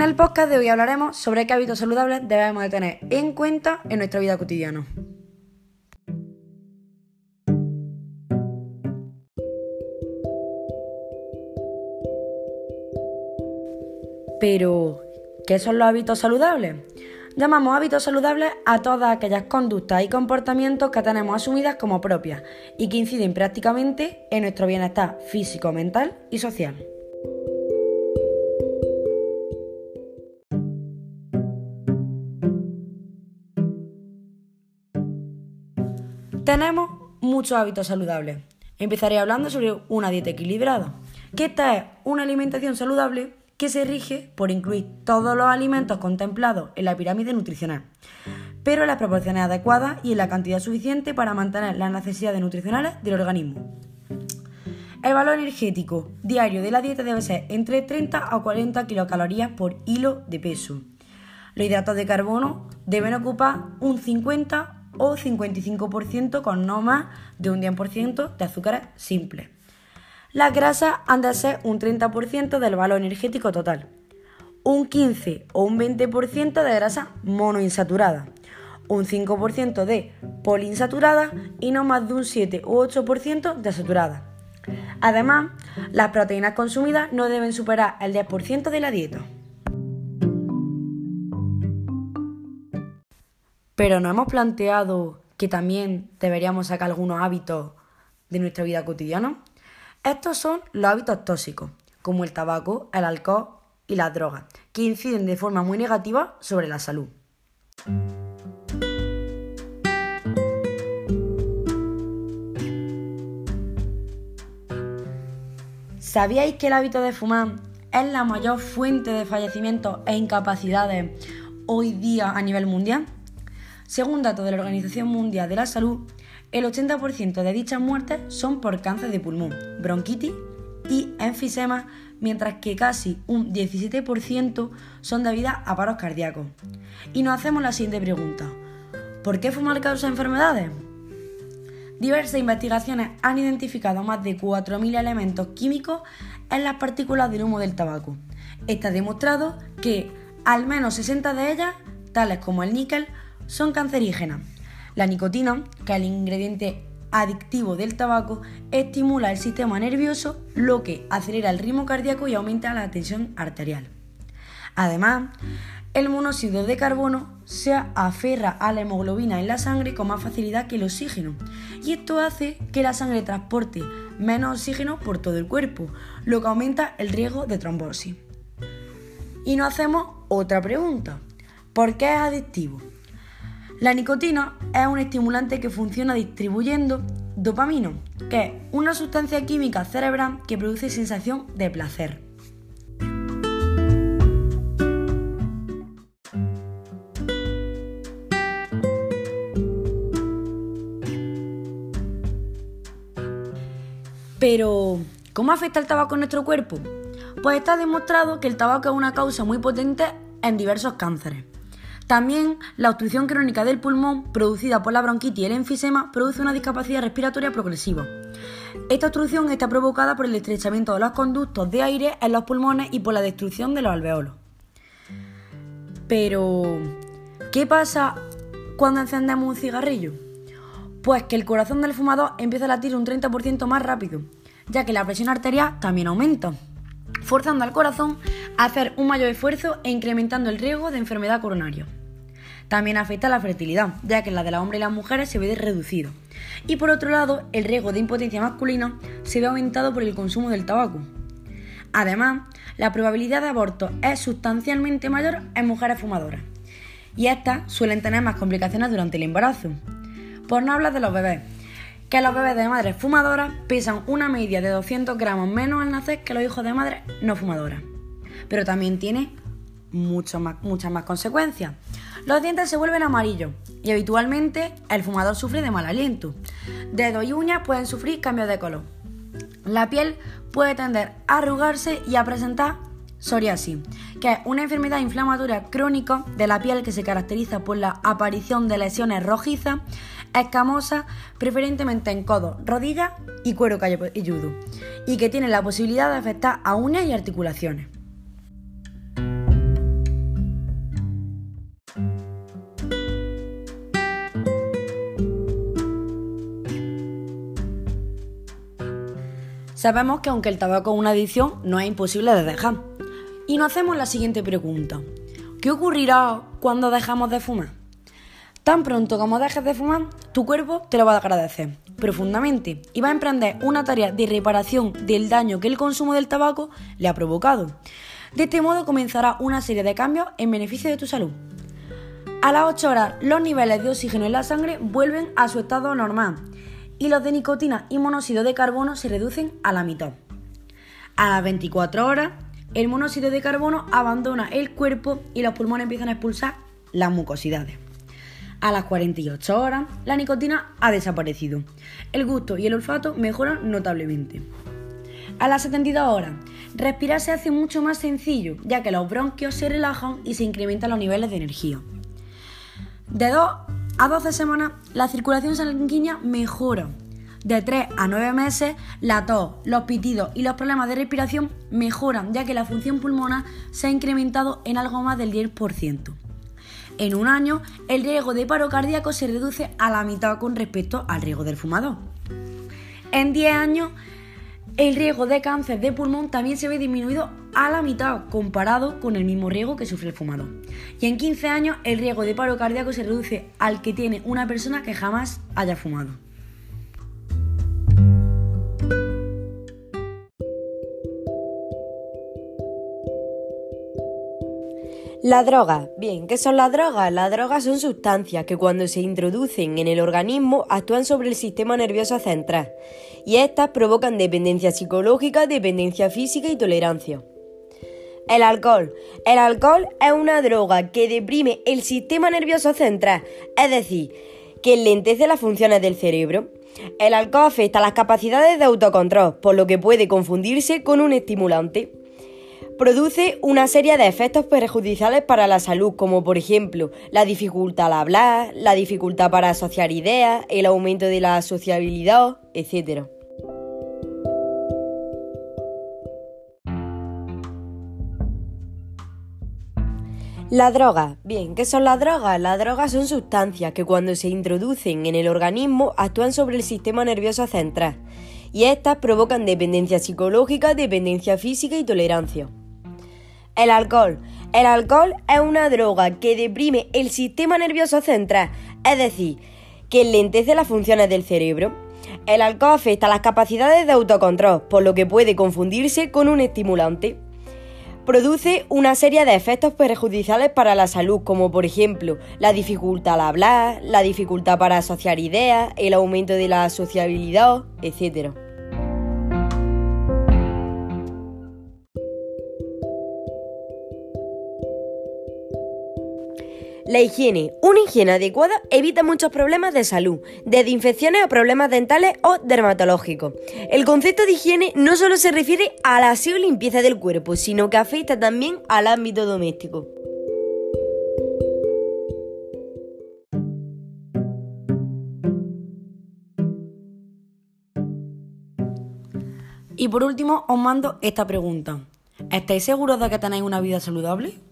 En el podcast de hoy hablaremos sobre qué hábitos saludables debemos de tener en cuenta en nuestra vida cotidiana. Pero, ¿qué son los hábitos saludables? Llamamos hábitos saludables a todas aquellas conductas y comportamientos que tenemos asumidas como propias y que inciden prácticamente en nuestro bienestar físico, mental y social. Tenemos muchos hábitos saludables. Empezaré hablando sobre una dieta equilibrada, que esta es una alimentación saludable que se rige por incluir todos los alimentos contemplados en la pirámide nutricional, pero en las proporciones adecuadas y en la cantidad suficiente para mantener las necesidades nutricionales del organismo. El valor energético diario de la dieta debe ser entre 30 a 40 kilocalorías por hilo de peso. Los hidratos de carbono deben ocupar un 50 o 55% con no más de un 10% de azúcares simples. Las grasas han de ser un 30% del valor energético total, un 15 o un 20% de grasa monoinsaturada, un 5% de poliinsaturada y no más de un 7 u 8% de saturada. Además, las proteínas consumidas no deben superar el 10% de la dieta. Pero nos hemos planteado que también deberíamos sacar algunos hábitos de nuestra vida cotidiana. Estos son los hábitos tóxicos, como el tabaco, el alcohol y las drogas, que inciden de forma muy negativa sobre la salud. ¿Sabíais que el hábito de fumar es la mayor fuente de fallecimientos e incapacidades hoy día a nivel mundial? Según datos de la Organización Mundial de la Salud, el 80% de dichas muertes son por cáncer de pulmón, bronquitis y enfisema, mientras que casi un 17% son debidas a paros cardíacos. Y nos hacemos la siguiente pregunta. ¿Por qué fumar causa enfermedades? Diversas investigaciones han identificado más de 4.000 elementos químicos en las partículas del humo del tabaco. Está demostrado que al menos 60 de ellas, tales como el níquel, son cancerígenas. La nicotina, que es el ingrediente adictivo del tabaco, estimula el sistema nervioso, lo que acelera el ritmo cardíaco y aumenta la tensión arterial. Además, el monóxido de carbono se aferra a la hemoglobina en la sangre con más facilidad que el oxígeno, y esto hace que la sangre transporte menos oxígeno por todo el cuerpo, lo que aumenta el riesgo de trombosis. Y nos hacemos otra pregunta. ¿Por qué es adictivo? La nicotina es un estimulante que funciona distribuyendo dopamina, que es una sustancia química cerebral que produce sensación de placer. Pero, ¿cómo afecta el tabaco en nuestro cuerpo? Pues está demostrado que el tabaco es una causa muy potente en diversos cánceres. También la obstrucción crónica del pulmón producida por la bronquitis y el enfisema produce una discapacidad respiratoria progresiva. Esta obstrucción está provocada por el estrechamiento de los conductos de aire en los pulmones y por la destrucción de los alveolos. Pero, ¿qué pasa cuando encendemos un cigarrillo? Pues que el corazón del fumador empieza a latir un 30% más rápido, ya que la presión arterial también aumenta, forzando al corazón a hacer un mayor esfuerzo e incrementando el riesgo de enfermedad coronaria. También afecta a la fertilidad, ya que la de los hombres y las mujeres se ve reducido. Y por otro lado, el riesgo de impotencia masculina se ve aumentado por el consumo del tabaco. Además, la probabilidad de aborto es sustancialmente mayor en mujeres fumadoras. Y estas suelen tener más complicaciones durante el embarazo. Por no hablar de los bebés, que los bebés de madres fumadoras pesan una media de 200 gramos menos al nacer que los hijos de madres no fumadoras. Pero también tiene muchas más consecuencias. Los dientes se vuelven amarillos y habitualmente el fumador sufre de mal aliento. Dedos y uñas pueden sufrir cambios de color. La piel puede tender a arrugarse y a presentar psoriasis, que es una enfermedad inflamatoria crónica de la piel que se caracteriza por la aparición de lesiones rojizas, escamosas, preferentemente en codos, rodillas y cuero cabelludo, y que tiene la posibilidad de afectar a uñas y articulaciones. Sabemos que aunque el tabaco es una adicción, no es imposible de dejar. Y nos hacemos la siguiente pregunta. ¿Qué ocurrirá cuando dejamos de fumar? Tan pronto como dejes de fumar, tu cuerpo te lo va a agradecer profundamente y va a emprender una tarea de reparación del daño que el consumo del tabaco le ha provocado. De este modo comenzará una serie de cambios en beneficio de tu salud. A las 8 horas, los niveles de oxígeno en la sangre vuelven a su estado normal y los de nicotina y monóxido de carbono se reducen a la mitad. A las 24 horas, el monóxido de carbono abandona el cuerpo y los pulmones empiezan a expulsar las mucosidades. A las 48 horas, la nicotina ha desaparecido. El gusto y el olfato mejoran notablemente. A las 72 horas, respirar se hace mucho más sencillo, ya que los bronquios se relajan y se incrementan los niveles de energía. De 2 a 12 semanas, la circulación sanguínea mejora. De 3 a 9 meses, la tos, los pitidos y los problemas de respiración mejoran, ya que la función pulmonar se ha incrementado en algo más del 10%. En un año, el riesgo de paro cardíaco se reduce a la mitad con respecto al riesgo del fumador. En 10 años, el riesgo de cáncer de pulmón también se ve disminuido a la mitad comparado con el mismo riesgo que sufre el fumador. Y en 15 años el riesgo de paro cardíaco se reduce al que tiene una persona que jamás haya fumado. La droga. Bien, ¿qué son las drogas? Las drogas son sustancias que cuando se introducen en el organismo actúan sobre el sistema nervioso central y estas provocan dependencia psicológica, dependencia física y tolerancia. El alcohol. El alcohol es una droga que deprime el sistema nervioso central, es decir, que lentece las funciones del cerebro. El alcohol afecta las capacidades de autocontrol, por lo que puede confundirse con un estimulante produce una serie de efectos perjudiciales para la salud, como por ejemplo la dificultad al hablar, la dificultad para asociar ideas, el aumento de la sociabilidad, etc. La droga. Bien, ¿qué son las drogas? Las drogas son sustancias que cuando se introducen en el organismo actúan sobre el sistema nervioso central y estas provocan dependencia psicológica, dependencia física y tolerancia. El alcohol. El alcohol es una droga que deprime el sistema nervioso central, es decir, que lentece las funciones del cerebro. El alcohol afecta las capacidades de autocontrol, por lo que puede confundirse con un estimulante. Produce una serie de efectos perjudiciales para la salud, como por ejemplo la dificultad al hablar, la dificultad para asociar ideas, el aumento de la sociabilidad, etc. La higiene. Una higiene adecuada evita muchos problemas de salud, desde infecciones a problemas dentales o dermatológicos. El concepto de higiene no solo se refiere a la aseo y limpieza del cuerpo, sino que afecta también al ámbito doméstico. Y por último, os mando esta pregunta. ¿Estáis seguros de que tenéis una vida saludable?